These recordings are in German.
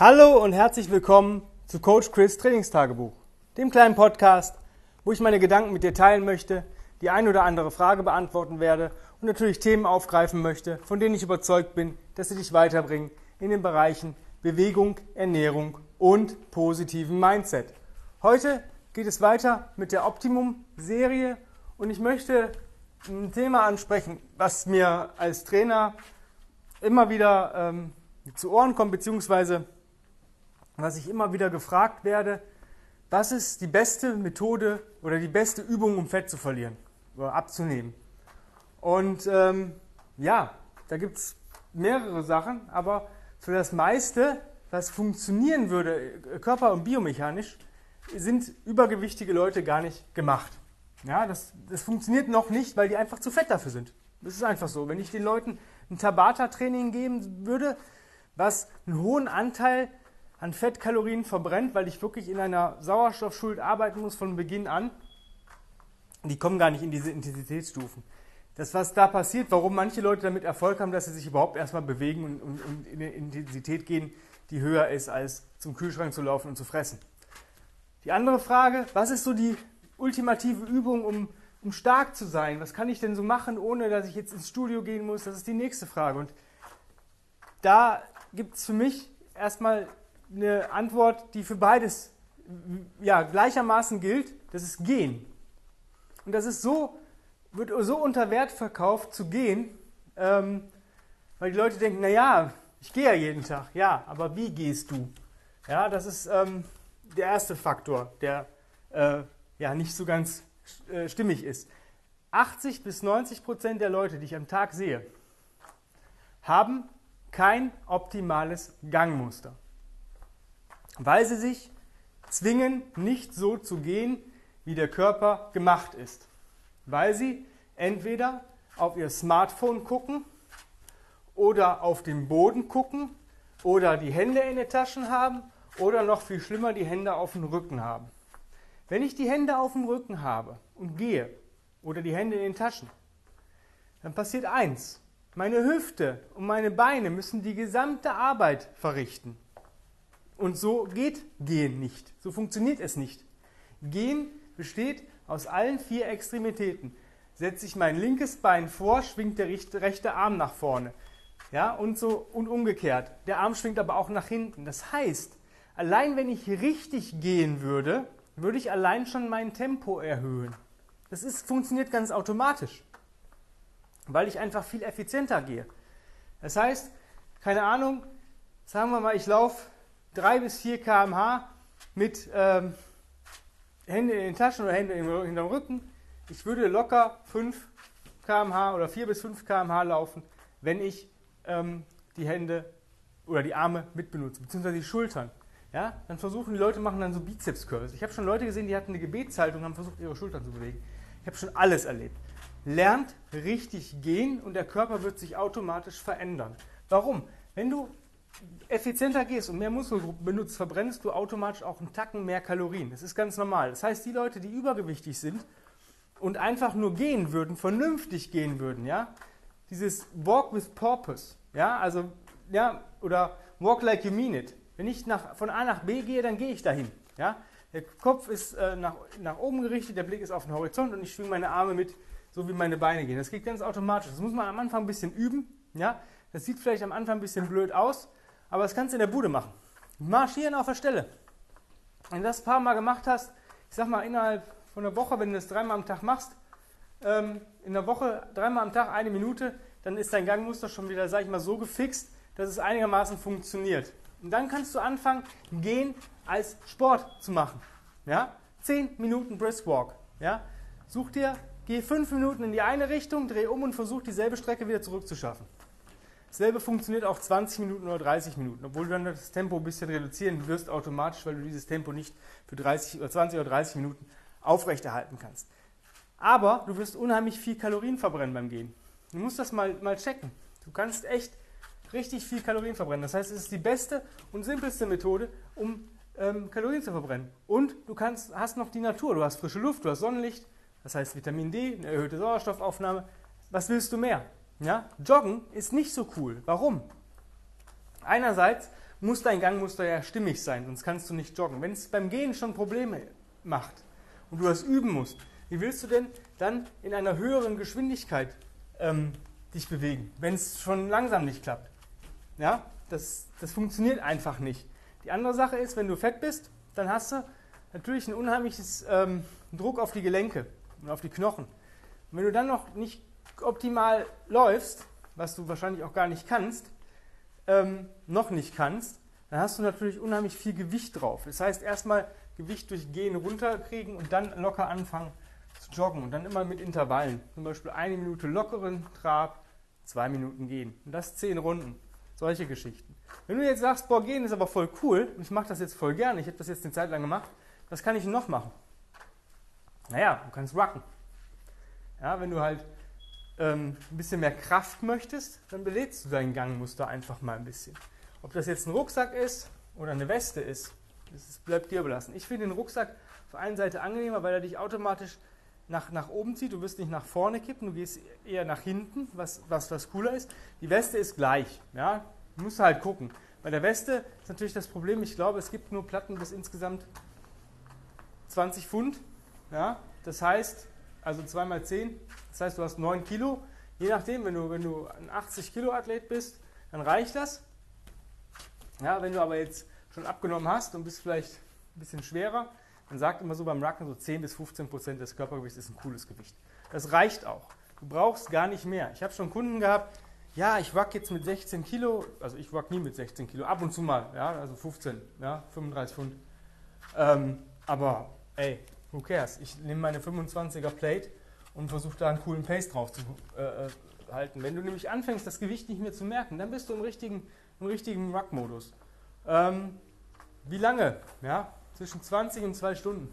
Hallo und herzlich willkommen zu Coach Chris Trainingstagebuch, dem kleinen Podcast, wo ich meine Gedanken mit dir teilen möchte, die ein oder andere Frage beantworten werde und natürlich Themen aufgreifen möchte, von denen ich überzeugt bin, dass sie dich weiterbringen in den Bereichen Bewegung, Ernährung und positiven Mindset. Heute geht es weiter mit der Optimum-Serie und ich möchte ein Thema ansprechen, was mir als Trainer immer wieder ähm, zu Ohren kommt, beziehungsweise was ich immer wieder gefragt werde, was ist die beste Methode oder die beste Übung, um Fett zu verlieren oder abzunehmen? Und ähm, ja, da gibt es mehrere Sachen, aber für das meiste, was funktionieren würde, äh, körper- und biomechanisch, sind übergewichtige Leute gar nicht gemacht. Ja, das, das funktioniert noch nicht, weil die einfach zu fett dafür sind. Das ist einfach so. Wenn ich den Leuten ein Tabata-Training geben würde, was einen hohen Anteil an Fettkalorien verbrennt, weil ich wirklich in einer Sauerstoffschuld arbeiten muss von Beginn an, die kommen gar nicht in diese Intensitätsstufen. Das, was da passiert, warum manche Leute damit Erfolg haben, dass sie sich überhaupt erstmal bewegen und, und, und in eine Intensität gehen, die höher ist, als zum Kühlschrank zu laufen und zu fressen. Die andere Frage, was ist so die ultimative Übung, um, um stark zu sein? Was kann ich denn so machen, ohne dass ich jetzt ins Studio gehen muss? Das ist die nächste Frage. Und da gibt es für mich erstmal eine Antwort, die für beides ja, gleichermaßen gilt. Das ist gehen. Und das ist so, wird so unter Wert verkauft zu gehen, ähm, weil die Leute denken, naja, ich gehe ja jeden Tag. Ja, aber wie gehst du? Ja, das ist ähm, der erste Faktor, der äh, ja nicht so ganz äh, stimmig ist. 80 bis 90 Prozent der Leute, die ich am Tag sehe, haben kein optimales Gangmuster weil sie sich zwingen, nicht so zu gehen, wie der Körper gemacht ist. Weil sie entweder auf ihr Smartphone gucken oder auf den Boden gucken oder die Hände in den Taschen haben oder noch viel schlimmer die Hände auf dem Rücken haben. Wenn ich die Hände auf dem Rücken habe und gehe oder die Hände in den Taschen, dann passiert eins. Meine Hüfte und meine Beine müssen die gesamte Arbeit verrichten. Und so geht Gehen nicht. So funktioniert es nicht. Gehen besteht aus allen vier Extremitäten. Setze ich mein linkes Bein vor, schwingt der rechte Arm nach vorne. Ja, und so und umgekehrt. Der Arm schwingt aber auch nach hinten. Das heißt, allein wenn ich richtig gehen würde, würde ich allein schon mein Tempo erhöhen. Das ist, funktioniert ganz automatisch, weil ich einfach viel effizienter gehe. Das heißt, keine Ahnung, sagen wir mal, ich laufe 3 bis 4 km/h mit ähm, Hände in den Taschen oder Hände hinterm Rücken. Ich würde locker 5 km/h oder 4 bis 5 km/h laufen, wenn ich ähm, die Hände oder die Arme mitbenutze, beziehungsweise die Schultern. Ja, dann versuchen die Leute, machen dann so Bizeps-Curls. Ich habe schon Leute gesehen, die hatten eine Gebetshaltung und haben versucht, ihre Schultern zu bewegen. Ich habe schon alles erlebt. Lernt richtig gehen und der Körper wird sich automatisch verändern. Warum? Wenn du effizienter gehst und mehr Muskelgruppen benutzt, verbrennst du automatisch auch einen Tacken mehr Kalorien. Das ist ganz normal. Das heißt, die Leute, die übergewichtig sind und einfach nur gehen würden, vernünftig gehen würden, ja, dieses Walk with Purpose, ja, also, ja, oder Walk like you mean it. Wenn ich nach, von A nach B gehe, dann gehe ich dahin, ja. Der Kopf ist äh, nach, nach oben gerichtet, der Blick ist auf den Horizont und ich schwinge meine Arme mit, so wie meine Beine gehen. Das geht ganz automatisch. Das muss man am Anfang ein bisschen üben, ja. Das sieht vielleicht am Anfang ein bisschen blöd aus, aber das kannst du in der Bude machen. Marschieren auf der Stelle. Wenn du das ein paar Mal gemacht hast, ich sag mal innerhalb von einer Woche, wenn du das dreimal am Tag machst, ähm, in der Woche dreimal am Tag eine Minute, dann ist dein Gangmuster schon wieder, sag ich mal, so gefixt, dass es einigermaßen funktioniert. Und dann kannst du anfangen, gehen als Sport zu machen. Ja? Zehn Minuten Brisk-Walk. Ja? Such dir, geh fünf Minuten in die eine Richtung, dreh um und versuch dieselbe Strecke wieder zurückzuschaffen. Dasselbe funktioniert auch 20 Minuten oder 30 Minuten, obwohl du dann das Tempo ein bisschen reduzieren wirst automatisch, weil du dieses Tempo nicht für 30 oder 20 oder 30 Minuten aufrechterhalten kannst. Aber du wirst unheimlich viel Kalorien verbrennen beim Gehen. Du musst das mal, mal checken. Du kannst echt richtig viel Kalorien verbrennen. Das heißt, es ist die beste und simpelste Methode, um ähm, Kalorien zu verbrennen. Und du kannst, hast noch die Natur. Du hast frische Luft, du hast Sonnenlicht, das heißt Vitamin D, eine erhöhte Sauerstoffaufnahme. Was willst du mehr? Ja? Joggen ist nicht so cool. Warum? Einerseits muss dein Gangmuster ja stimmig sein, sonst kannst du nicht joggen. Wenn es beim Gehen schon Probleme macht und du das üben musst, wie willst du denn dann in einer höheren Geschwindigkeit ähm, dich bewegen, wenn es schon langsam nicht klappt? Ja, das, das funktioniert einfach nicht. Die andere Sache ist, wenn du fett bist, dann hast du natürlich einen unheimliches ähm, Druck auf die Gelenke und auf die Knochen. Und wenn du dann noch nicht optimal läufst, was du wahrscheinlich auch gar nicht kannst, ähm, noch nicht kannst, dann hast du natürlich unheimlich viel Gewicht drauf. Das heißt, erstmal Gewicht durch Gehen runterkriegen und dann locker anfangen zu joggen und dann immer mit Intervallen. Zum Beispiel eine Minute lockeren Trab, zwei Minuten gehen. Und das zehn Runden. Solche Geschichten. Wenn du jetzt sagst, boah, gehen ist aber voll cool, und ich mache das jetzt voll gerne, ich habe das jetzt eine Zeit lang gemacht, was kann ich noch machen? Naja, du kannst rocken. Ja, wenn du halt ähm, ein bisschen mehr Kraft möchtest, dann belädst du dein Gangmuster einfach mal ein bisschen. Ob das jetzt ein Rucksack ist oder eine Weste ist, das bleibt dir belassen. Ich finde den Rucksack auf der einen Seite angenehmer, weil er dich automatisch nach, nach oben zieht. Du wirst nicht nach vorne kippen, du gehst eher nach hinten, was, was, was cooler ist. Die Weste ist gleich. Ja? Du musst halt gucken. Bei der Weste ist natürlich das Problem, ich glaube, es gibt nur Platten bis insgesamt 20 Pfund. Ja? Das heißt, also 2 mal 10, das heißt, du hast 9 Kilo. Je nachdem, wenn du, wenn du ein 80 Kilo Athlet bist, dann reicht das. Ja, wenn du aber jetzt schon abgenommen hast und bist vielleicht ein bisschen schwerer, man sagt immer so beim Rucken, so 10 bis 15 Prozent des Körpergewichts ist ein cooles Gewicht. Das reicht auch. Du brauchst gar nicht mehr. Ich habe schon Kunden gehabt, ja, ich wack jetzt mit 16 Kilo, also ich wack nie mit 16 Kilo, ab und zu mal, ja, also 15, ja, 35 Pfund. Ähm, aber ey, who cares? Ich nehme meine 25er Plate und versuche da einen coolen Pace drauf zu äh, äh, halten. Wenn du nämlich anfängst, das Gewicht nicht mehr zu merken, dann bist du im richtigen, im richtigen Ruck-Modus. Ähm, wie lange? Ja, zwischen 20 und 2 Stunden.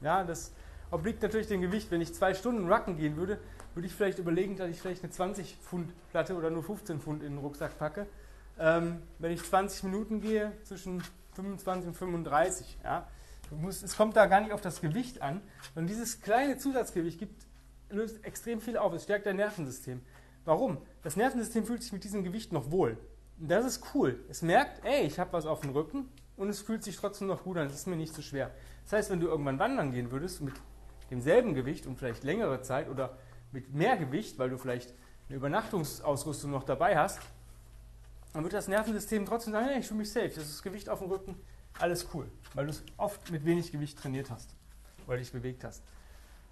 Ja, das obliegt natürlich dem Gewicht. Wenn ich zwei Stunden Rucken gehen würde, würde ich vielleicht überlegen, dass ich vielleicht eine 20 Pfund Platte oder nur 15 Pfund in den Rucksack packe. Ähm, wenn ich 20 Minuten gehe, zwischen 25 und 35. Ja, musst, es kommt da gar nicht auf das Gewicht an. Und dieses kleine Zusatzgewicht gibt, löst extrem viel auf. Es stärkt dein Nervensystem. Warum? Das Nervensystem fühlt sich mit diesem Gewicht noch wohl. Und das ist cool. Es merkt, ey, ich habe was auf dem Rücken, und es fühlt sich trotzdem noch gut an. Es ist mir nicht so schwer. Das heißt, wenn du irgendwann wandern gehen würdest mit demselben Gewicht und vielleicht längere Zeit oder mit mehr Gewicht, weil du vielleicht eine Übernachtungsausrüstung noch dabei hast, dann wird das Nervensystem trotzdem sagen, hey, ich fühle mich safe, das ist Gewicht auf dem Rücken, alles cool, weil du es oft mit wenig Gewicht trainiert hast oder dich bewegt hast.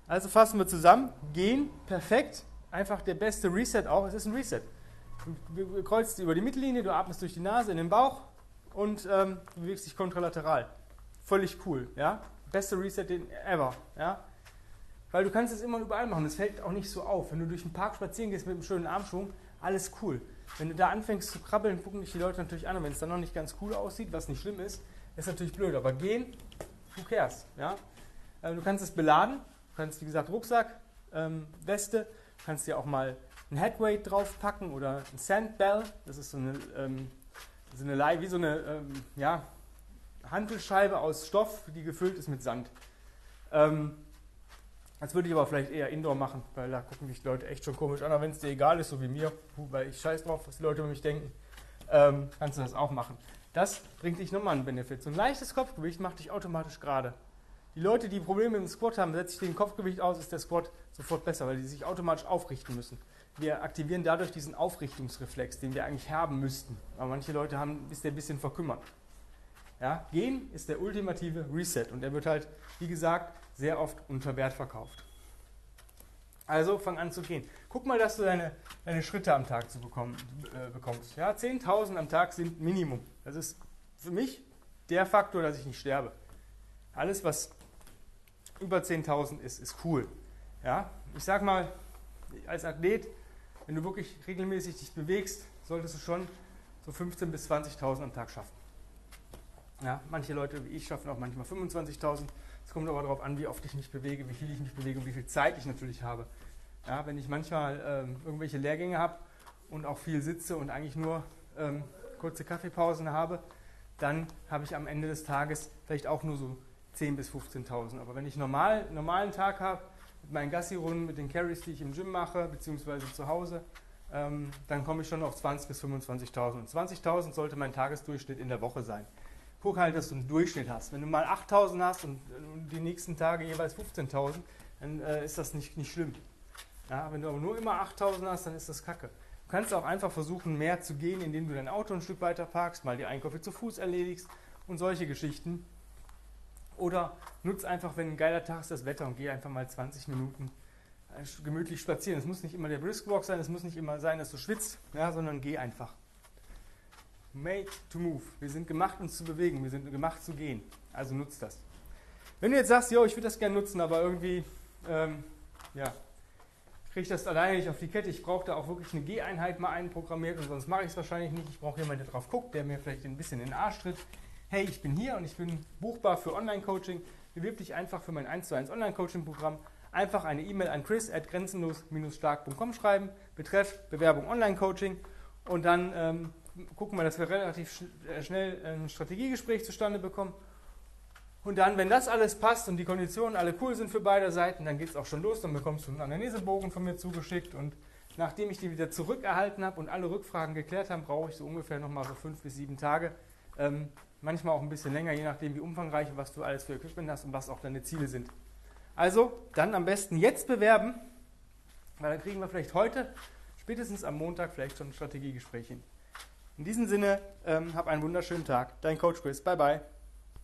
Also fassen wir zusammen, gehen, perfekt, einfach der beste Reset auch, es ist ein Reset. Du kreuzt über die Mittellinie, du atmest durch die Nase in den Bauch, und ähm, bewegst dich kontralateral. Völlig cool, ja? Beste Reset ever, ja? Weil du kannst es immer überall machen. Es fällt auch nicht so auf. Wenn du durch den Park spazieren gehst mit einem schönen Armschwung, alles cool. Wenn du da anfängst zu krabbeln, gucken dich die Leute natürlich an. Und wenn es dann noch nicht ganz cool aussieht, was nicht schlimm ist, ist natürlich blöd. Aber gehen, who cares, ja? Ähm, du kannst es beladen. Du kannst, wie gesagt, Rucksack, ähm, Weste. Du kannst dir auch mal ein Headweight draufpacken oder ein Sandbell. Das ist so eine ähm, so eine, wie so eine ähm, ja, Handelscheibe aus Stoff, die gefüllt ist mit Sand. Ähm, das würde ich aber vielleicht eher Indoor machen, weil da gucken mich die Leute echt schon komisch an. Aber wenn es dir egal ist, so wie mir, weil ich scheiß drauf, was die Leute über mich denken, ähm, kannst du das auch machen. Das bringt dich nochmal einen Benefit. So ein leichtes Kopfgewicht macht dich automatisch gerade. Die Leute, die Probleme im Squat haben, setzt sich den Kopfgewicht aus, ist der Squat sofort besser, weil die sich automatisch aufrichten müssen wir aktivieren dadurch diesen Aufrichtungsreflex, den wir eigentlich haben müssten. Aber manche Leute haben, ist der ein bisschen verkümmert. Ja, Gehen ist der ultimative Reset und er wird halt, wie gesagt, sehr oft unter Wert verkauft. Also fang an zu gehen. Guck mal, dass du deine, deine Schritte am Tag zu bekommen, äh, bekommst. Ja, 10.000 am Tag sind Minimum. Das ist für mich der Faktor, dass ich nicht sterbe. Alles, was über 10.000 ist, ist cool. Ja, ich sag mal, als Athlet wenn du wirklich regelmäßig dich bewegst, solltest du schon so 15.000 bis 20.000 am Tag schaffen. Ja, manche Leute wie ich schaffen auch manchmal 25.000. Es kommt aber darauf an, wie oft ich mich bewege, wie viel ich mich bewege und wie viel Zeit ich natürlich habe. Ja, wenn ich manchmal ähm, irgendwelche Lehrgänge habe und auch viel sitze und eigentlich nur ähm, kurze Kaffeepausen habe, dann habe ich am Ende des Tages vielleicht auch nur so 10.000 bis 15.000. Aber wenn ich normal, normalen Tag habe, mit meinen Gassi-Runden, mit den Carries, die ich im Gym mache, beziehungsweise zu Hause, ähm, dann komme ich schon auf 20.000 bis 25.000. Und 20.000 sollte mein Tagesdurchschnitt in der Woche sein. Guck halt, dass du einen Durchschnitt hast. Wenn du mal 8.000 hast und, die nächsten Tage jeweils 15.000, dann äh, ist das nicht, nicht schlimm. Ja, wenn du aber nur immer 8.000 hast, dann ist das kacke. Du kannst auch einfach versuchen, mehr zu gehen, indem du dein Auto ein Stück weiter parkst, mal die Einkäufe zu Fuß erledigst und solche Geschichten. Oder nutz einfach, wenn ein geiler Tag ist, das Wetter und geh einfach mal 20 Minuten äh, gemütlich spazieren. Es muss nicht immer der Briskwalk sein, es muss nicht immer sein, dass du schwitzt, ja, sondern geh einfach. Made to move. Wir sind gemacht, uns zu bewegen. Wir sind gemacht zu gehen. Also nutzt das. Wenn du jetzt sagst, yo, ich würde das gerne nutzen, aber irgendwie, ähm, ja, kriege ich das alleine nicht auf die Kette. Ich brauche da auch wirklich eine Geheinheit mal einprogrammiert und sonst mache ich es wahrscheinlich nicht. Ich brauche jemanden, der drauf guckt, der mir vielleicht ein bisschen in den Arsch tritt. Hey, ich bin hier und ich bin buchbar für Online-Coaching. Bewirb dich einfach für mein 1 zu 1 Online-Coaching-Programm. Einfach eine E-Mail an chris at grenzenlos-stark.com schreiben, betreff Bewerbung Online-Coaching und dann ähm, gucken wir, dass wir relativ äh, schnell ein Strategiegespräch zustande bekommen. Und dann, wenn das alles passt und die Konditionen alle cool sind für beide Seiten, dann geht es auch schon los. Dann bekommst du einen Anamnesebogen von mir zugeschickt. Und nachdem ich die wieder zurückerhalten habe und alle Rückfragen geklärt habe, brauche ich so ungefähr nochmal so fünf bis sieben Tage. Ähm, manchmal auch ein bisschen länger, je nachdem, wie umfangreich und was du alles für Equipment hast und was auch deine Ziele sind. Also, dann am besten jetzt bewerben, weil dann kriegen wir vielleicht heute, spätestens am Montag, vielleicht schon ein Strategiegespräch hin. In diesem Sinne, ähm, hab einen wunderschönen Tag. Dein Coach Chris. Bye, bye.